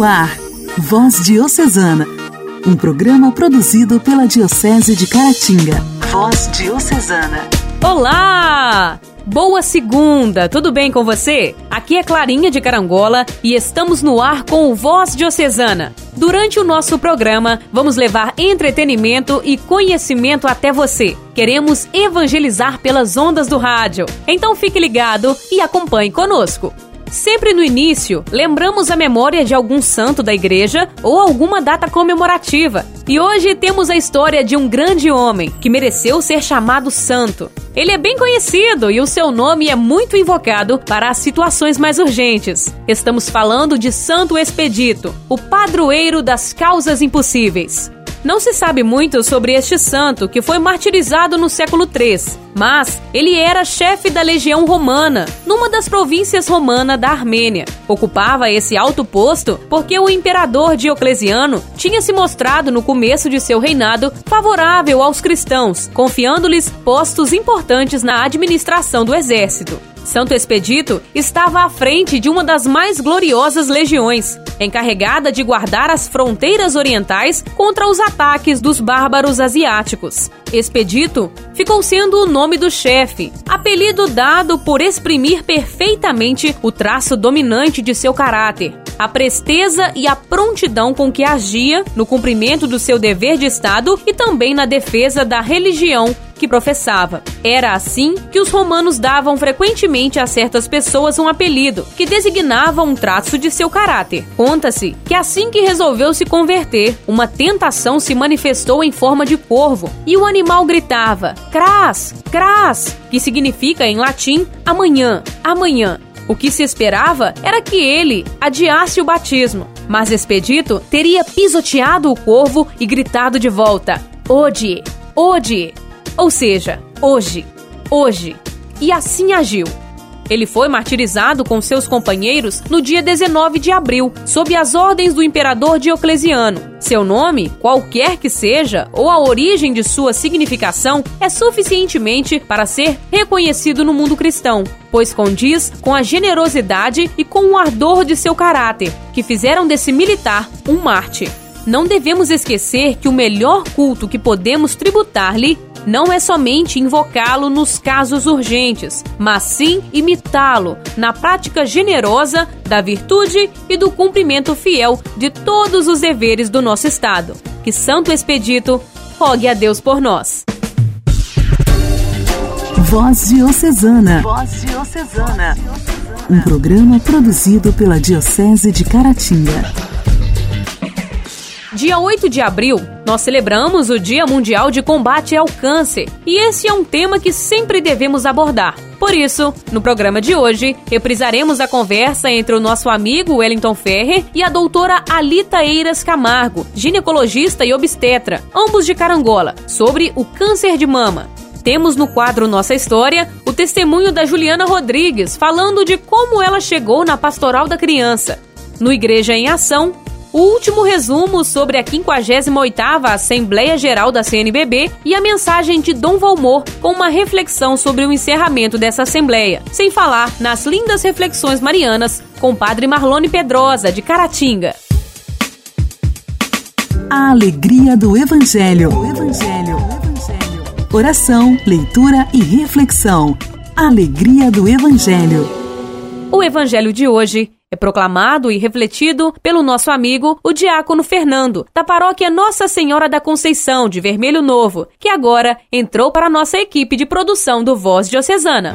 No ar, Voz Diocesana, um programa produzido pela Diocese de Caratinga. Voz Diocesana. Olá! Boa segunda, tudo bem com você? Aqui é Clarinha de Carangola e estamos no ar com o Voz Diocesana. Durante o nosso programa, vamos levar entretenimento e conhecimento até você. Queremos evangelizar pelas ondas do rádio. Então fique ligado e acompanhe conosco. Sempre no início, lembramos a memória de algum santo da igreja ou alguma data comemorativa. E hoje temos a história de um grande homem que mereceu ser chamado santo. Ele é bem conhecido e o seu nome é muito invocado para as situações mais urgentes. Estamos falando de Santo Expedito, o padroeiro das causas impossíveis. Não se sabe muito sobre este santo, que foi martirizado no século III, mas ele era chefe da legião romana, numa das províncias romanas da Armênia. Ocupava esse alto posto porque o imperador Diocleciano tinha se mostrado no começo de seu reinado favorável aos cristãos, confiando-lhes postos importantes na administração do exército. Santo Expedito estava à frente de uma das mais gloriosas legiões, encarregada de guardar as fronteiras orientais contra os ataques dos bárbaros asiáticos. Expedito ficou sendo o nome do chefe, apelido dado por exprimir perfeitamente o traço dominante de seu caráter, a presteza e a prontidão com que agia no cumprimento do seu dever de Estado e também na defesa da religião que professava. Era assim que os romanos davam frequentemente a certas pessoas um apelido, que designava um traço de seu caráter. Conta-se que assim que resolveu se converter, uma tentação se manifestou em forma de corvo, e o animal gritava: Cras, cras, que significa em latim amanhã, amanhã. O que se esperava era que ele adiasse o batismo, mas Expedito teria pisoteado o corvo e gritado de volta: Ode, ode, ou seja, hoje, hoje. E assim agiu. Ele foi martirizado com seus companheiros no dia 19 de abril, sob as ordens do imperador Diocleciano. Seu nome, qualquer que seja, ou a origem de sua significação, é suficientemente para ser reconhecido no mundo cristão, pois condiz com a generosidade e com o ardor de seu caráter, que fizeram desse militar um mártir. Não devemos esquecer que o melhor culto que podemos tributar-lhe não é somente invocá-lo nos casos urgentes, mas sim imitá-lo na prática generosa da virtude e do cumprimento fiel de todos os deveres do nosso Estado. Que Santo Expedito rogue a Deus por nós. Voz Diocesana. Voz Diocesana. Um programa produzido pela Diocese de Caratinga. Dia 8 de abril, nós celebramos o Dia Mundial de Combate ao Câncer, e esse é um tema que sempre devemos abordar. Por isso, no programa de hoje, reprisaremos a conversa entre o nosso amigo Wellington Ferrer e a doutora Alita Eiras Camargo, ginecologista e obstetra, ambos de Carangola, sobre o câncer de mama. Temos no quadro Nossa História o testemunho da Juliana Rodrigues falando de como ela chegou na Pastoral da Criança. No Igreja em Ação, o último resumo sobre a 58ª Assembleia Geral da CNBB e a mensagem de Dom Valmor com uma reflexão sobre o encerramento dessa assembleia, sem falar nas lindas reflexões marianas com Padre Marlone Pedrosa de Caratinga. A alegria do Evangelho. O Evangelho. O Evangelho. Oração, leitura e reflexão. Alegria do Evangelho. O Evangelho de hoje é proclamado e refletido pelo nosso amigo, o diácono Fernando, da paróquia Nossa Senhora da Conceição, de Vermelho Novo, que agora entrou para a nossa equipe de produção do Voz Diocesana.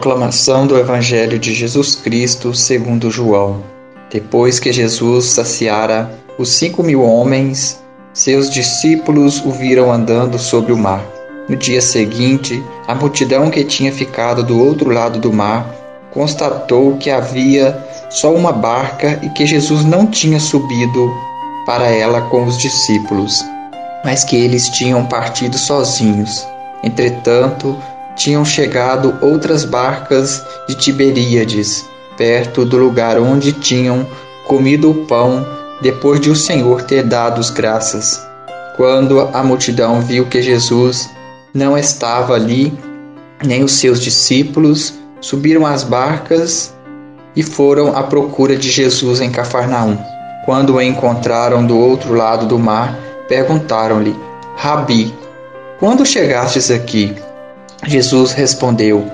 Proclamação do Evangelho de Jesus Cristo segundo João. Depois que Jesus saciara os cinco mil homens, seus discípulos o viram andando sobre o mar. No dia seguinte, a multidão que tinha ficado do outro lado do mar constatou que havia só uma barca e que Jesus não tinha subido para ela com os discípulos, mas que eles tinham partido sozinhos. Entretanto, tinham chegado outras barcas de Tiberíades, perto do lugar onde tinham comido o pão depois de o Senhor ter dado as graças. Quando a multidão viu que Jesus não estava ali, nem os seus discípulos, subiram às barcas e foram à procura de Jesus em Cafarnaum. Quando o encontraram do outro lado do mar, perguntaram-lhe: Rabi, quando chegastes aqui? Jesus respondeu: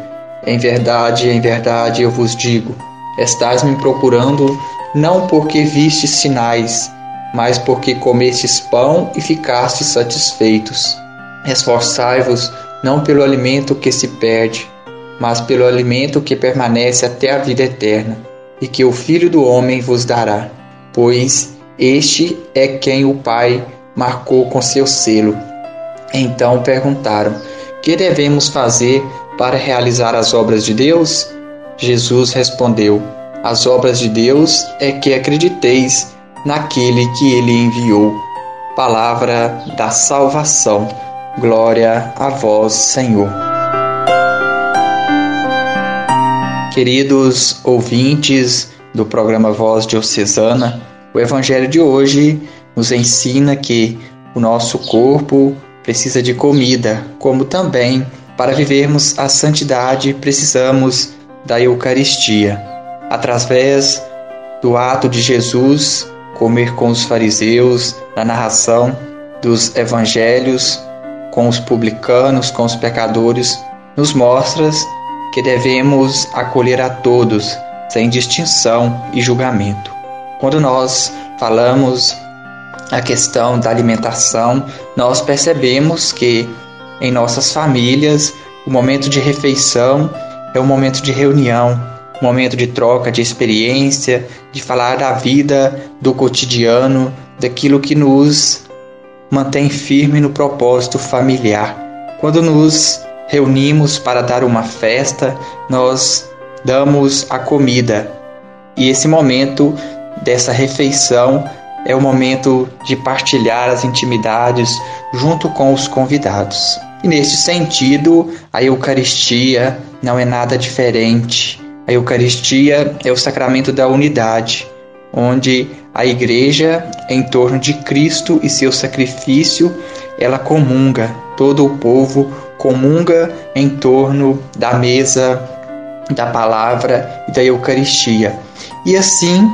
Em verdade, em verdade eu vos digo, estás me procurando não porque vistes sinais, mas porque comestes pão e ficastes satisfeitos. Esforçai-vos não pelo alimento que se perde, mas pelo alimento que permanece até a vida eterna, e que o Filho do Homem vos dará, pois este é quem o Pai marcou com seu selo. Então perguntaram: Que devemos fazer para realizar as obras de Deus? Jesus respondeu: As obras de Deus é que acrediteis naquele que ele enviou. Palavra da salvação. Glória a vós, Senhor. Queridos ouvintes do programa Voz Diocesana, o Evangelho de hoje nos ensina que o nosso corpo precisa de comida, como também para vivermos a santidade precisamos da Eucaristia. Através do ato de Jesus comer com os fariseus, na narração dos evangelhos, com os publicanos, com os pecadores, nos mostras que devemos acolher a todos, sem distinção e julgamento. Quando nós falamos a questão da alimentação, nós percebemos que em nossas famílias o momento de refeição é um momento de reunião, um momento de troca de experiência, de falar da vida, do cotidiano, daquilo que nos mantém firme no propósito familiar. Quando nos reunimos para dar uma festa, nós damos a comida. E esse momento dessa refeição é o momento de partilhar as intimidades junto com os convidados. E neste sentido, a Eucaristia não é nada diferente. A Eucaristia é o sacramento da unidade, onde a igreja, em torno de Cristo e seu sacrifício, ela comunga, todo o povo comunga em torno da mesa da palavra e da Eucaristia. E assim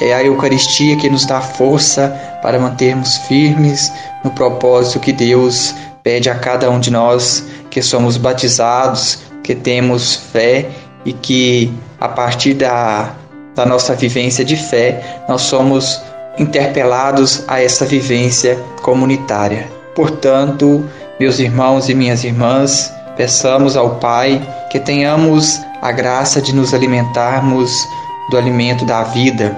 é a Eucaristia que nos dá força para mantermos firmes no propósito que Deus pede a cada um de nós que somos batizados, que temos fé e que a partir da da nossa vivência de fé, nós somos interpelados a essa vivência comunitária. Portanto, meus irmãos e minhas irmãs, peçamos ao Pai que tenhamos a graça de nos alimentarmos do alimento da vida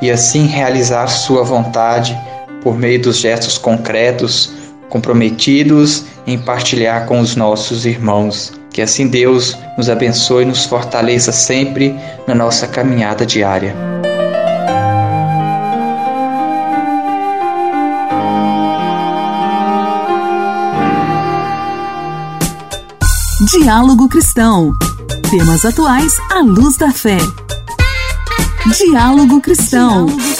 e assim realizar Sua vontade por meio dos gestos concretos, comprometidos em partilhar com os nossos irmãos. Que assim Deus nos abençoe e nos fortaleça sempre na nossa caminhada diária. Diálogo Cristão. Temas atuais à luz da fé. Diálogo Cristão. Diálogo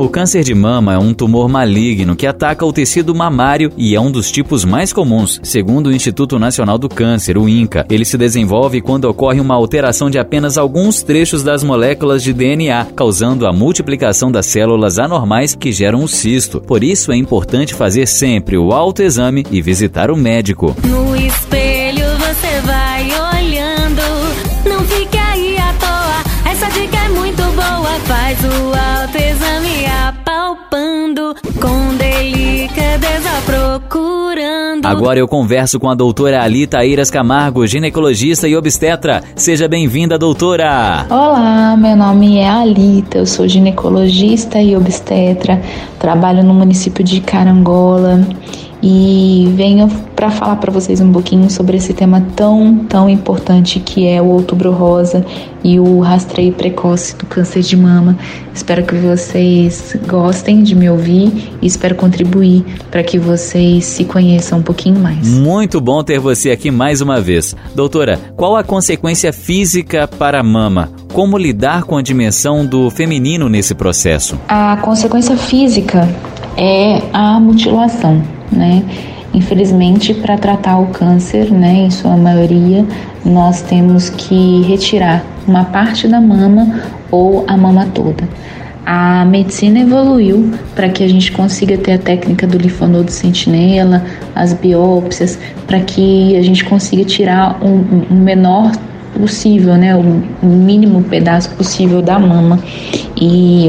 O câncer de mama é um tumor maligno que ataca o tecido mamário e é um dos tipos mais comuns. Segundo o Instituto Nacional do Câncer, o INCA, ele se desenvolve quando ocorre uma alteração de apenas alguns trechos das moléculas de DNA, causando a multiplicação das células anormais que geram o cisto. Por isso é importante fazer sempre o autoexame e visitar o médico. No espelho Agora eu converso com a doutora Alita Eiras Camargo, ginecologista e obstetra. Seja bem-vinda, doutora! Olá, meu nome é Alita, eu sou ginecologista e obstetra, trabalho no município de Carangola e venho para falar para vocês um pouquinho sobre esse tema tão, tão importante que é o Outubro Rosa e o rastreio precoce do câncer de mama. Espero que vocês gostem de me ouvir e espero contribuir para que vocês se conheçam um pouquinho mais. Muito bom ter você aqui mais uma vez. Doutora, qual a consequência física para a mama? Como lidar com a dimensão do feminino nesse processo? A consequência física é a mutilação, né? Infelizmente, para tratar o câncer, né, em sua maioria, nós temos que retirar uma parte da mama ou a mama toda. A medicina evoluiu para que a gente consiga ter a técnica do linfonodo sentinela, as biópsias, para que a gente consiga tirar um, um menor possível, né, o mínimo pedaço possível da mama. E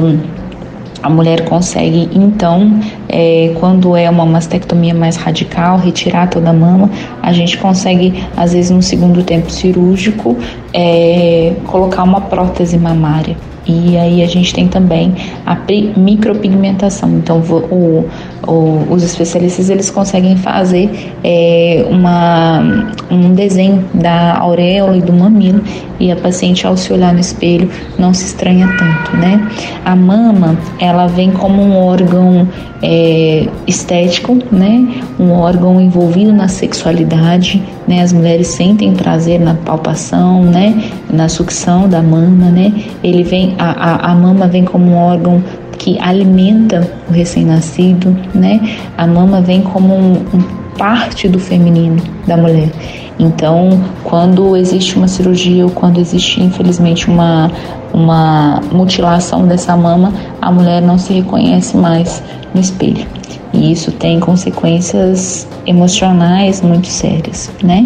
a mulher consegue, então, é, quando é uma mastectomia mais radical, retirar toda a mama, a gente consegue, às vezes, no segundo tempo cirúrgico, é, colocar uma prótese mamária. E aí a gente tem também a micropigmentação. Então, o, o, os especialistas eles conseguem fazer é, uma, um desenho da auréola e do mamilo e a paciente ao se olhar no espelho não se estranha tanto, né? A mama ela vem como um órgão é, estético, né? Um órgão envolvido na sexualidade, né? As mulheres sentem prazer na palpação, né? Na sucção da mama, né? Ele vem a, a, a mama vem como um órgão que alimenta o recém-nascido, né? A mama vem como um, um parte do feminino da mulher. Então, quando existe uma cirurgia ou quando existe, infelizmente, uma, uma mutilação dessa mama, a mulher não se reconhece mais no espelho. E isso tem consequências emocionais muito sérias, né?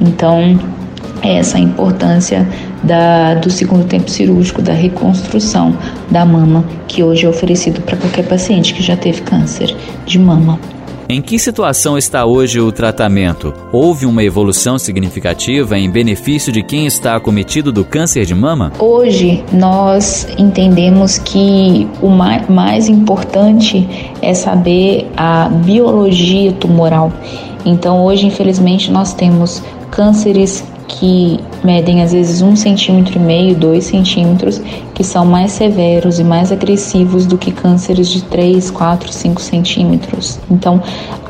Então, essa a importância da, do segundo tempo cirúrgico, da reconstrução da mama, que hoje é oferecido para qualquer paciente que já teve câncer de mama. Em que situação está hoje o tratamento? Houve uma evolução significativa em benefício de quem está acometido do câncer de mama? Hoje nós entendemos que o mais importante é saber a biologia tumoral. Então hoje, infelizmente, nós temos cânceres que medem às vezes um centímetro e meio, dois centímetros, que são mais severos e mais agressivos do que cânceres de 3, 4, 5 centímetros. Então,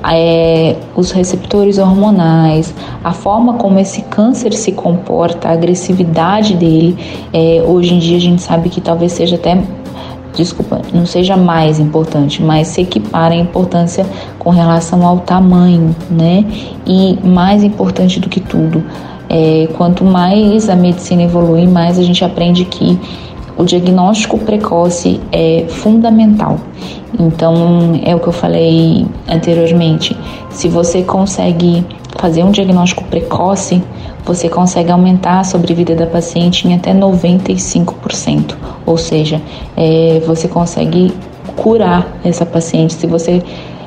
é, os receptores hormonais, a forma como esse câncer se comporta, a agressividade dele, é, hoje em dia a gente sabe que talvez seja até desculpa, não seja mais importante, mas se equipara a importância com relação ao tamanho, né? E mais importante do que tudo, é, quanto mais a medicina evolui, mais a gente aprende que o diagnóstico precoce é fundamental. Então, é o que eu falei anteriormente. Se você consegue fazer um diagnóstico precoce, você consegue aumentar a sobrevida da paciente em até 95%. Ou seja, é, você consegue curar essa paciente se você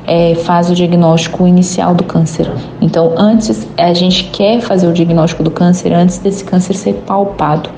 é, faz o diagnóstico inicial do câncer. Então, antes, a gente quer fazer o diagnóstico do câncer antes desse câncer ser palpado.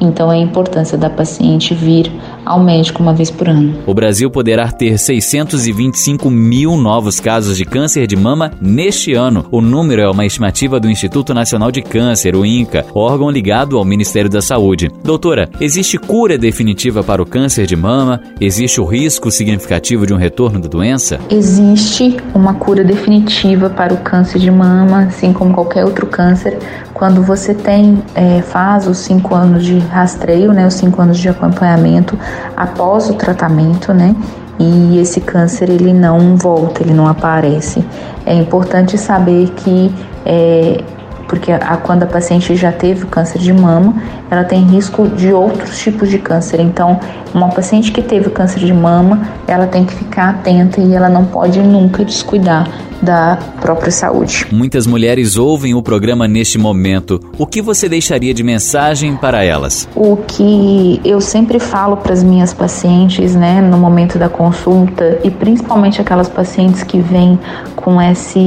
Então, é a importância da paciente vir ao médico uma vez por ano. O Brasil poderá ter 625 mil novos casos de câncer de mama neste ano. O número é uma estimativa do Instituto Nacional de Câncer, o INCA, órgão ligado ao Ministério da Saúde. Doutora, existe cura definitiva para o câncer de mama? Existe o risco significativo de um retorno da doença? Existe uma cura definitiva para o câncer de mama, assim como qualquer outro câncer, quando você tem, é, faz os cinco anos de rastreio, né, os cinco anos de acompanhamento após o tratamento, né, e esse câncer ele não volta, ele não aparece. É importante saber que é, porque a, quando a paciente já teve câncer de mama, ela tem risco de outros tipos de câncer. Então, uma paciente que teve câncer de mama, ela tem que ficar atenta e ela não pode nunca descuidar da própria saúde. Muitas mulheres ouvem o programa neste momento. O que você deixaria de mensagem para elas? O que eu sempre falo para as minhas pacientes, né, no momento da consulta e principalmente aquelas pacientes que vêm com esse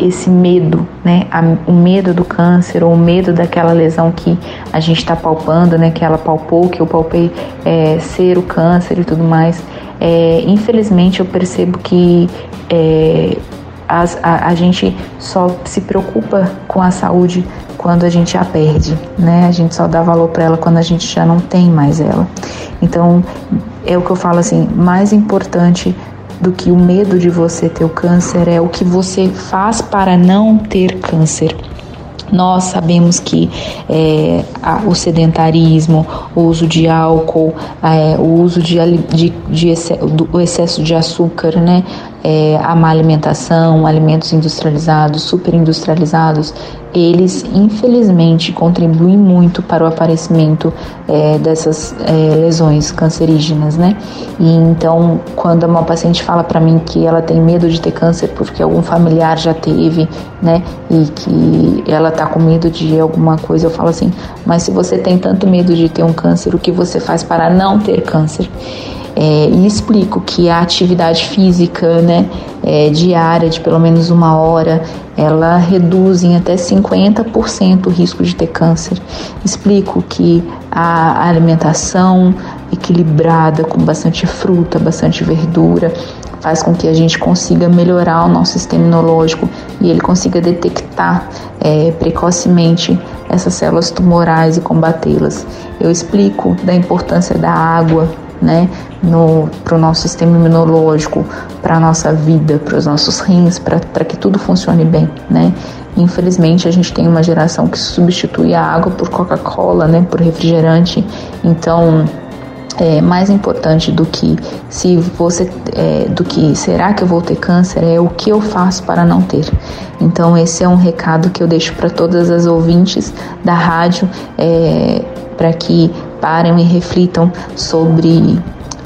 esse medo, né, o medo do câncer ou o medo daquela lesão que a gente está palpando, né, que ela palpou, que eu palpei é, ser o câncer e tudo mais. É, infelizmente eu percebo que é, a, a gente só se preocupa com a saúde quando a gente a perde, né? A gente só dá valor para ela quando a gente já não tem mais ela. Então, é o que eu falo assim, mais importante do que o medo de você ter o câncer é o que você faz para não ter câncer. Nós sabemos que é, o sedentarismo, o uso de álcool, é, o uso de, de, de do, o excesso de açúcar, né, é, a má alimentação, alimentos industrializados, superindustrializados, eles infelizmente contribuem muito para o aparecimento é, dessas é, lesões cancerígenas, né? E então, quando uma paciente fala para mim que ela tem medo de ter câncer porque algum familiar já teve, né? E que ela tá com medo de alguma coisa, eu falo assim: mas se você tem tanto medo de ter um câncer, o que você faz para não ter câncer? É, e explico que a atividade física né, é, diária de pelo menos uma hora ela reduz em até 50% o risco de ter câncer. Explico que a alimentação equilibrada, com bastante fruta, bastante verdura, faz com que a gente consiga melhorar o nosso sistema imunológico e ele consiga detectar é, precocemente essas células tumorais e combatê-las. Eu explico da importância da água né, para o nosso sistema imunológico, para a nossa vida, para os nossos rins, para que tudo funcione bem, né. Infelizmente a gente tem uma geração que substitui a água por Coca-Cola, né, por refrigerante, então é, mais importante do que se você é, do que será que eu vou ter câncer é o que eu faço para não ter. Então esse é um recado que eu deixo para todas as ouvintes da rádio é, para que parem e reflitam sobre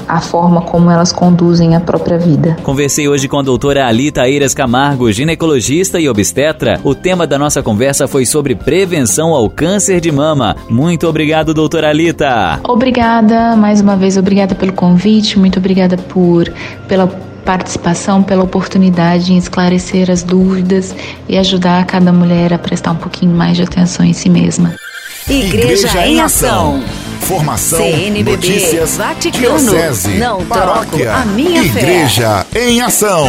a forma como elas conduzem a própria vida. Conversei hoje com a doutora Alita Eiras Camargo, ginecologista e obstetra. O tema da nossa conversa foi sobre prevenção ao câncer de mama. Muito obrigado, doutora Alita. Obrigada, mais uma vez, obrigada pelo convite, muito obrigada por pela participação, pela oportunidade em esclarecer as dúvidas e ajudar cada mulher a prestar um pouquinho mais de atenção em si mesma. Igreja, Igreja em Ação. Formação, CNBB, notícias, Vaticano, diocese, não paróquia, troco a minha Igreja fé. em Ação.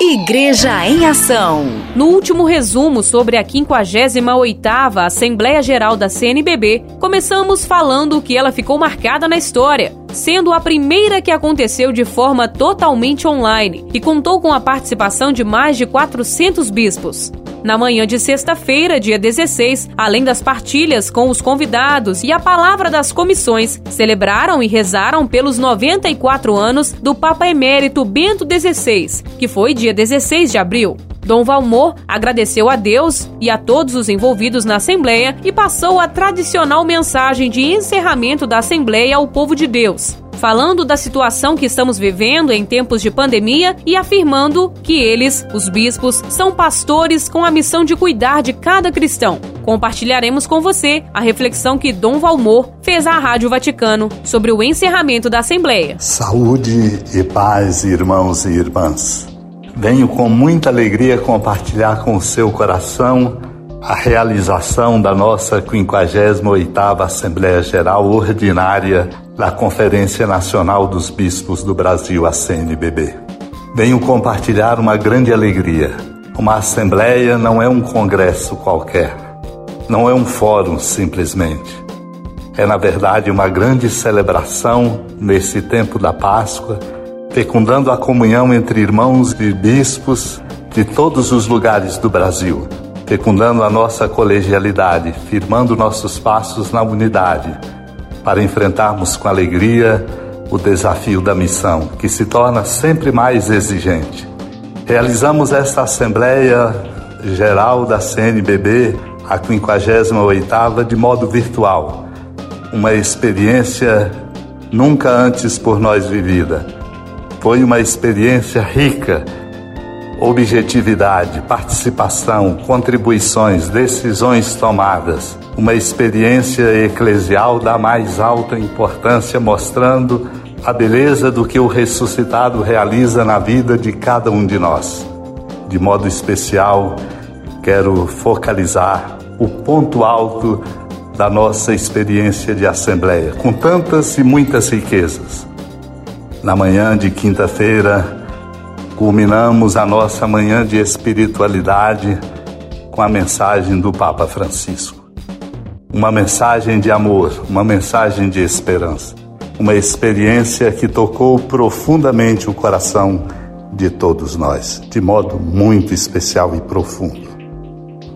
Igreja em Ação. No último resumo sobre a 58ª Assembleia Geral da CNBB, começamos falando que ela ficou marcada na história, sendo a primeira que aconteceu de forma totalmente online e contou com a participação de mais de 400 bispos. Na manhã de sexta-feira, dia 16, além das partilhas com os convidados e a palavra das comissões, celebraram e rezaram pelos 94 anos do Papa Emérito Bento XVI, que foi dia 16 de abril. Dom Valmor agradeceu a Deus e a todos os envolvidos na Assembleia e passou a tradicional mensagem de encerramento da Assembleia ao povo de Deus, falando da situação que estamos vivendo em tempos de pandemia e afirmando que eles, os bispos, são pastores com a missão de cuidar de cada cristão. Compartilharemos com você a reflexão que Dom Valmor fez à Rádio Vaticano sobre o encerramento da Assembleia. Saúde e paz, irmãos e irmãs. Venho com muita alegria compartilhar com o seu coração a realização da nossa 58ª Assembleia Geral Ordinária da Conferência Nacional dos Bispos do Brasil, a CNBB. Venho compartilhar uma grande alegria. Uma assembleia não é um congresso qualquer, não é um fórum simplesmente. É, na verdade, uma grande celebração nesse tempo da Páscoa, fecundando a comunhão entre irmãos e bispos de todos os lugares do Brasil, fecundando a nossa colegialidade, firmando nossos passos na unidade para enfrentarmos com alegria o desafio da missão, que se torna sempre mais exigente. Realizamos esta Assembleia Geral da CNBB, a 58ª, de modo virtual, uma experiência nunca antes por nós vivida. Foi uma experiência rica, objetividade, participação, contribuições, decisões tomadas uma experiência eclesial da mais alta importância, mostrando a beleza do que o ressuscitado realiza na vida de cada um de nós. De modo especial, quero focalizar o ponto alto da nossa experiência de Assembleia, com tantas e muitas riquezas. Na manhã de quinta-feira, culminamos a nossa manhã de espiritualidade com a mensagem do Papa Francisco. Uma mensagem de amor, uma mensagem de esperança, uma experiência que tocou profundamente o coração de todos nós, de modo muito especial e profundo.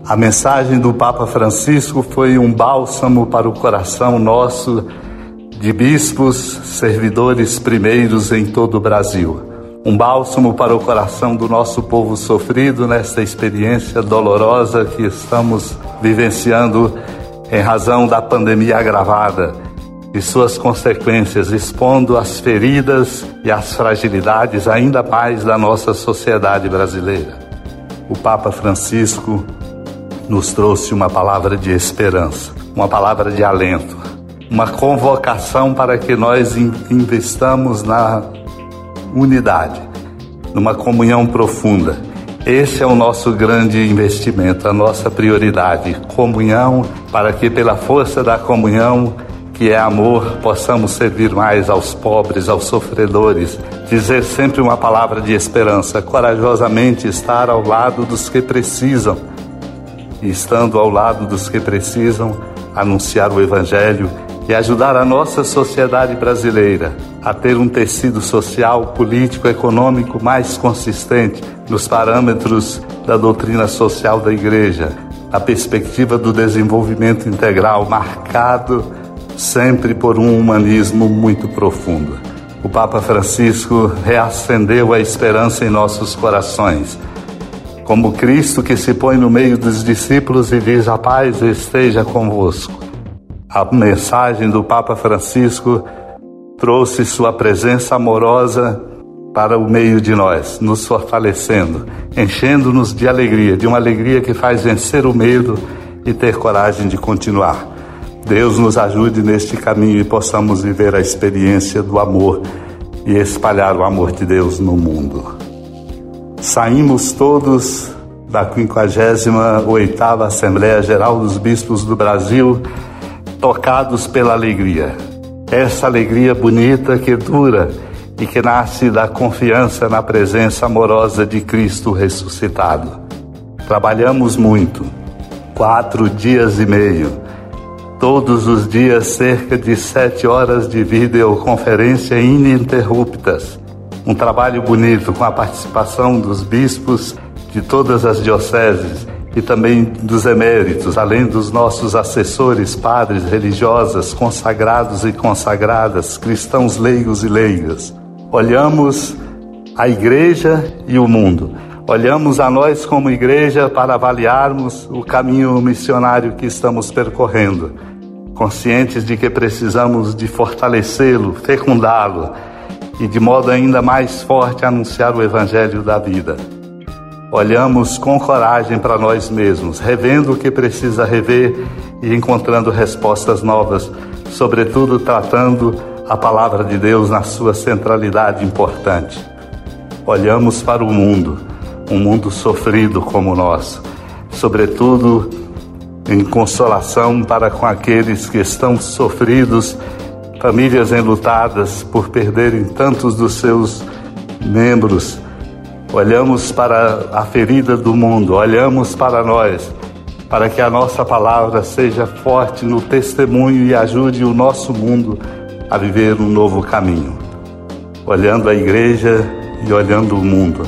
A mensagem do Papa Francisco foi um bálsamo para o coração nosso de bispos, servidores primeiros em todo o Brasil um bálsamo para o coração do nosso povo sofrido nesta experiência dolorosa que estamos vivenciando em razão da pandemia agravada e suas consequências, expondo as feridas e as fragilidades ainda mais da nossa sociedade brasileira. O Papa Francisco nos trouxe uma palavra de esperança, uma palavra de alento, uma convocação para que nós investamos na unidade, numa comunhão profunda. Esse é o nosso grande investimento, a nossa prioridade, comunhão, para que pela força da comunhão, que é amor, possamos servir mais aos pobres, aos sofredores, dizer sempre uma palavra de esperança, corajosamente estar ao lado dos que precisam. E estando ao lado dos que precisam, anunciar o evangelho e ajudar a nossa sociedade brasileira a ter um tecido social, político, econômico mais consistente nos parâmetros da doutrina social da Igreja, a perspectiva do desenvolvimento integral marcado sempre por um humanismo muito profundo. O Papa Francisco reacendeu a esperança em nossos corações. Como Cristo que se põe no meio dos discípulos e diz: A paz esteja convosco. A mensagem do Papa Francisco trouxe sua presença amorosa para o meio de nós, nos fortalecendo, enchendo-nos de alegria, de uma alegria que faz vencer o medo e ter coragem de continuar. Deus nos ajude neste caminho e possamos viver a experiência do amor e espalhar o amor de Deus no mundo. Saímos todos da 58ª Assembleia Geral dos Bispos do Brasil tocados pela alegria. Essa alegria bonita que dura e que nasce da confiança na presença amorosa de Cristo ressuscitado. Trabalhamos muito, quatro dias e meio, todos os dias cerca de sete horas de videoconferência ininterruptas. Um trabalho bonito com a participação dos bispos de todas as dioceses e também dos eméritos, além dos nossos assessores, padres, religiosas, consagrados e consagradas, cristãos leigos e leigas. Olhamos a igreja e o mundo. Olhamos a nós como igreja para avaliarmos o caminho missionário que estamos percorrendo, conscientes de que precisamos de fortalecê-lo, fecundá-lo e de modo ainda mais forte anunciar o evangelho da vida olhamos com coragem para nós mesmos, revendo o que precisa rever e encontrando respostas novas, sobretudo tratando a palavra de Deus na sua centralidade importante. Olhamos para o mundo, um mundo sofrido como o nosso, sobretudo em consolação para com aqueles que estão sofridos, famílias enlutadas por perderem tantos dos seus membros olhamos para a ferida do mundo, olhamos para nós, para que a nossa palavra seja forte no testemunho e ajude o nosso mundo a viver um novo caminho. Olhando a igreja e olhando o mundo,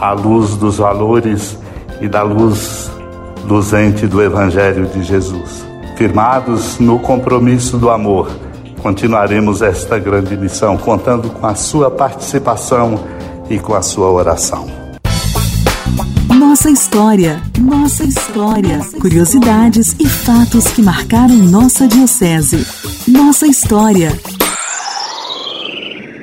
à luz dos valores e da luz luzente do Evangelho de Jesus. Firmados no compromisso do amor, continuaremos esta grande missão, contando com a sua participação e com a sua oração. Nossa história, nossa história. Curiosidades e fatos que marcaram nossa Diocese. Nossa história.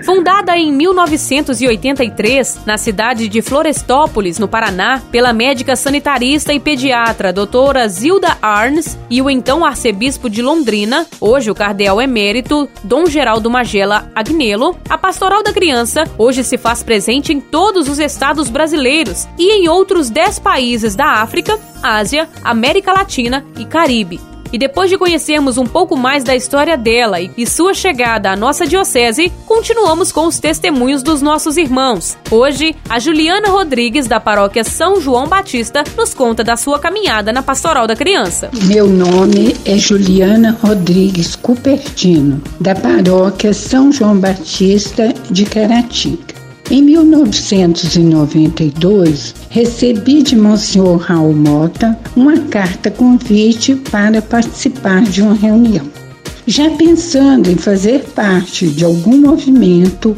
Fundada em 1983 na cidade de Florestópolis, no Paraná, pela médica sanitarista e pediatra doutora Zilda Arns e o então arcebispo de Londrina, hoje o cardeal emérito Dom Geraldo Magela Agnello, a Pastoral da Criança hoje se faz presente em todos os estados brasileiros e em outros 10 países da África, Ásia, América Latina e Caribe. E depois de conhecermos um pouco mais da história dela e sua chegada à nossa diocese, continuamos com os testemunhos dos nossos irmãos. Hoje, a Juliana Rodrigues, da paróquia São João Batista, nos conta da sua caminhada na Pastoral da Criança. Meu nome é Juliana Rodrigues Cupertino, da paróquia São João Batista de Caratinga. Em 1992, recebi de Monsenhor Raul Mota uma carta convite para participar de uma reunião. Já pensando em fazer parte de algum movimento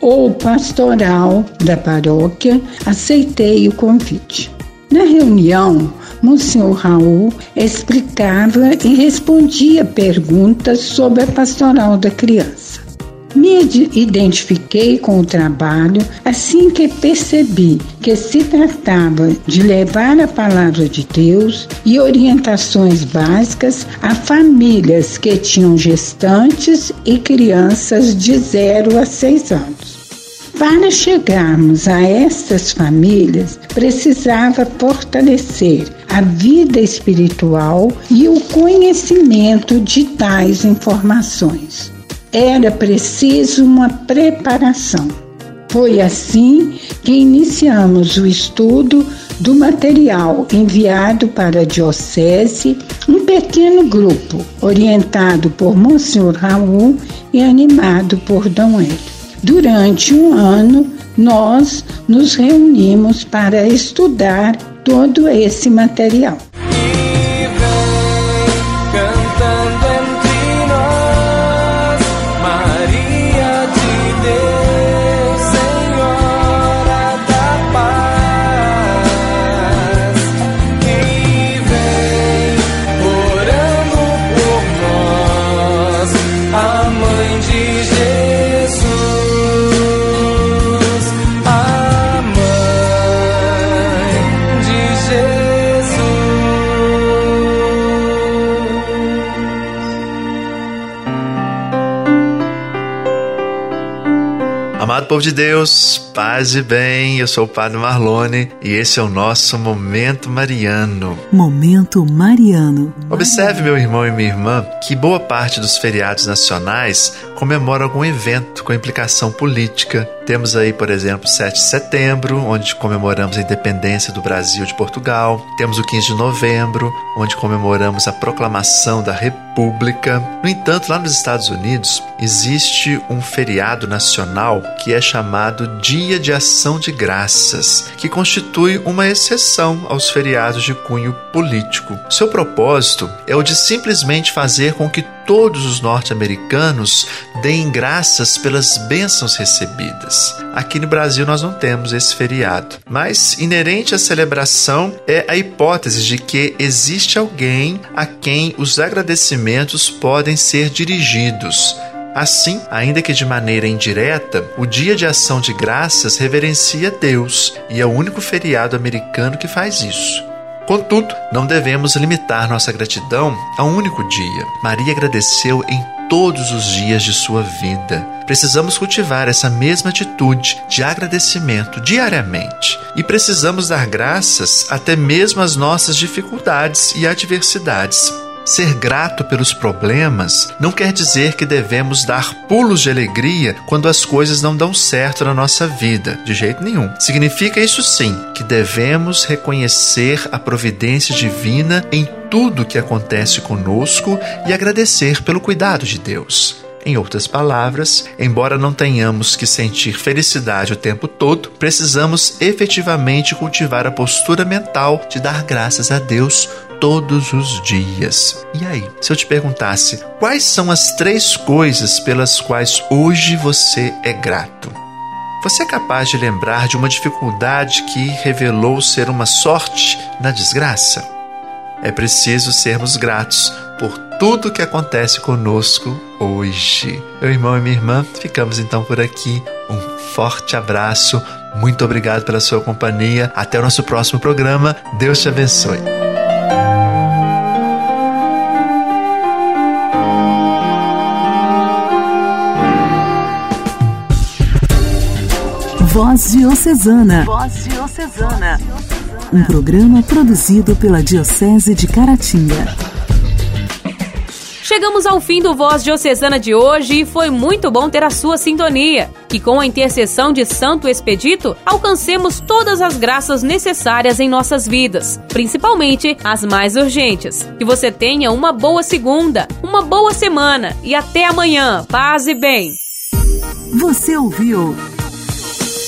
ou pastoral da paróquia, aceitei o convite. Na reunião, Monsenhor Raul explicava e respondia perguntas sobre a pastoral da criança. Me identifiquei com o trabalho assim que percebi que se tratava de levar a palavra de Deus e orientações básicas a famílias que tinham gestantes e crianças de 0 a 6 anos. Para chegarmos a estas famílias, precisava fortalecer a vida espiritual e o conhecimento de tais informações era preciso uma preparação. Foi assim que iniciamos o estudo do material enviado para a Diocese, um pequeno grupo orientado por Monsenhor Raul e animado por Dom Hélio. Durante um ano, nós nos reunimos para estudar todo esse material. Povo de Deus, paz e bem. Eu sou o Padre Marlone e esse é o nosso Momento Mariano. Momento Mariano. Observe, meu irmão e minha irmã, que boa parte dos feriados nacionais comemora algum evento com implicação política. Temos aí, por exemplo, 7 de setembro, onde comemoramos a independência do Brasil de Portugal. Temos o 15 de novembro, onde comemoramos a proclamação da República. No entanto, lá nos Estados Unidos, existe um feriado nacional que é chamado Dia de Ação de Graças, que constitui uma exceção aos feriados de cunho político. Seu propósito é o de simplesmente fazer com que todos os norte-americanos deem graças pelas bênçãos recebidas. Aqui no Brasil nós não temos esse feriado, mas inerente à celebração é a hipótese de que existe alguém a quem os agradecimentos podem ser dirigidos. Assim, ainda que de maneira indireta, o Dia de Ação de Graças reverencia Deus e é o único feriado americano que faz isso. Contudo, não devemos limitar nossa gratidão a um único dia. Maria agradeceu em todos os dias de sua vida. Precisamos cultivar essa mesma atitude de agradecimento diariamente e precisamos dar graças até mesmo às nossas dificuldades e adversidades. Ser grato pelos problemas não quer dizer que devemos dar pulos de alegria quando as coisas não dão certo na nossa vida, de jeito nenhum. Significa isso sim que devemos reconhecer a providência divina em tudo que acontece conosco e agradecer pelo cuidado de Deus. Em outras palavras, embora não tenhamos que sentir felicidade o tempo todo, precisamos efetivamente cultivar a postura mental de dar graças a Deus todos os dias. E aí, se eu te perguntasse quais são as três coisas pelas quais hoje você é grato? Você é capaz de lembrar de uma dificuldade que revelou ser uma sorte na desgraça? É preciso sermos gratos por tudo que acontece conosco hoje. Meu irmão e minha irmã, ficamos então por aqui. Um forte abraço, muito obrigado pela sua companhia. Até o nosso próximo programa. Deus te abençoe. Voz Diocesana. Voz Diocesana. Um programa produzido pela Diocese de Caratinga. Chegamos ao fim do Voz Diocesana de hoje e foi muito bom ter a sua sintonia. Que com a intercessão de Santo Expedito alcancemos todas as graças necessárias em nossas vidas, principalmente as mais urgentes. Que você tenha uma boa segunda, uma boa semana e até amanhã. Paz e bem. Você ouviu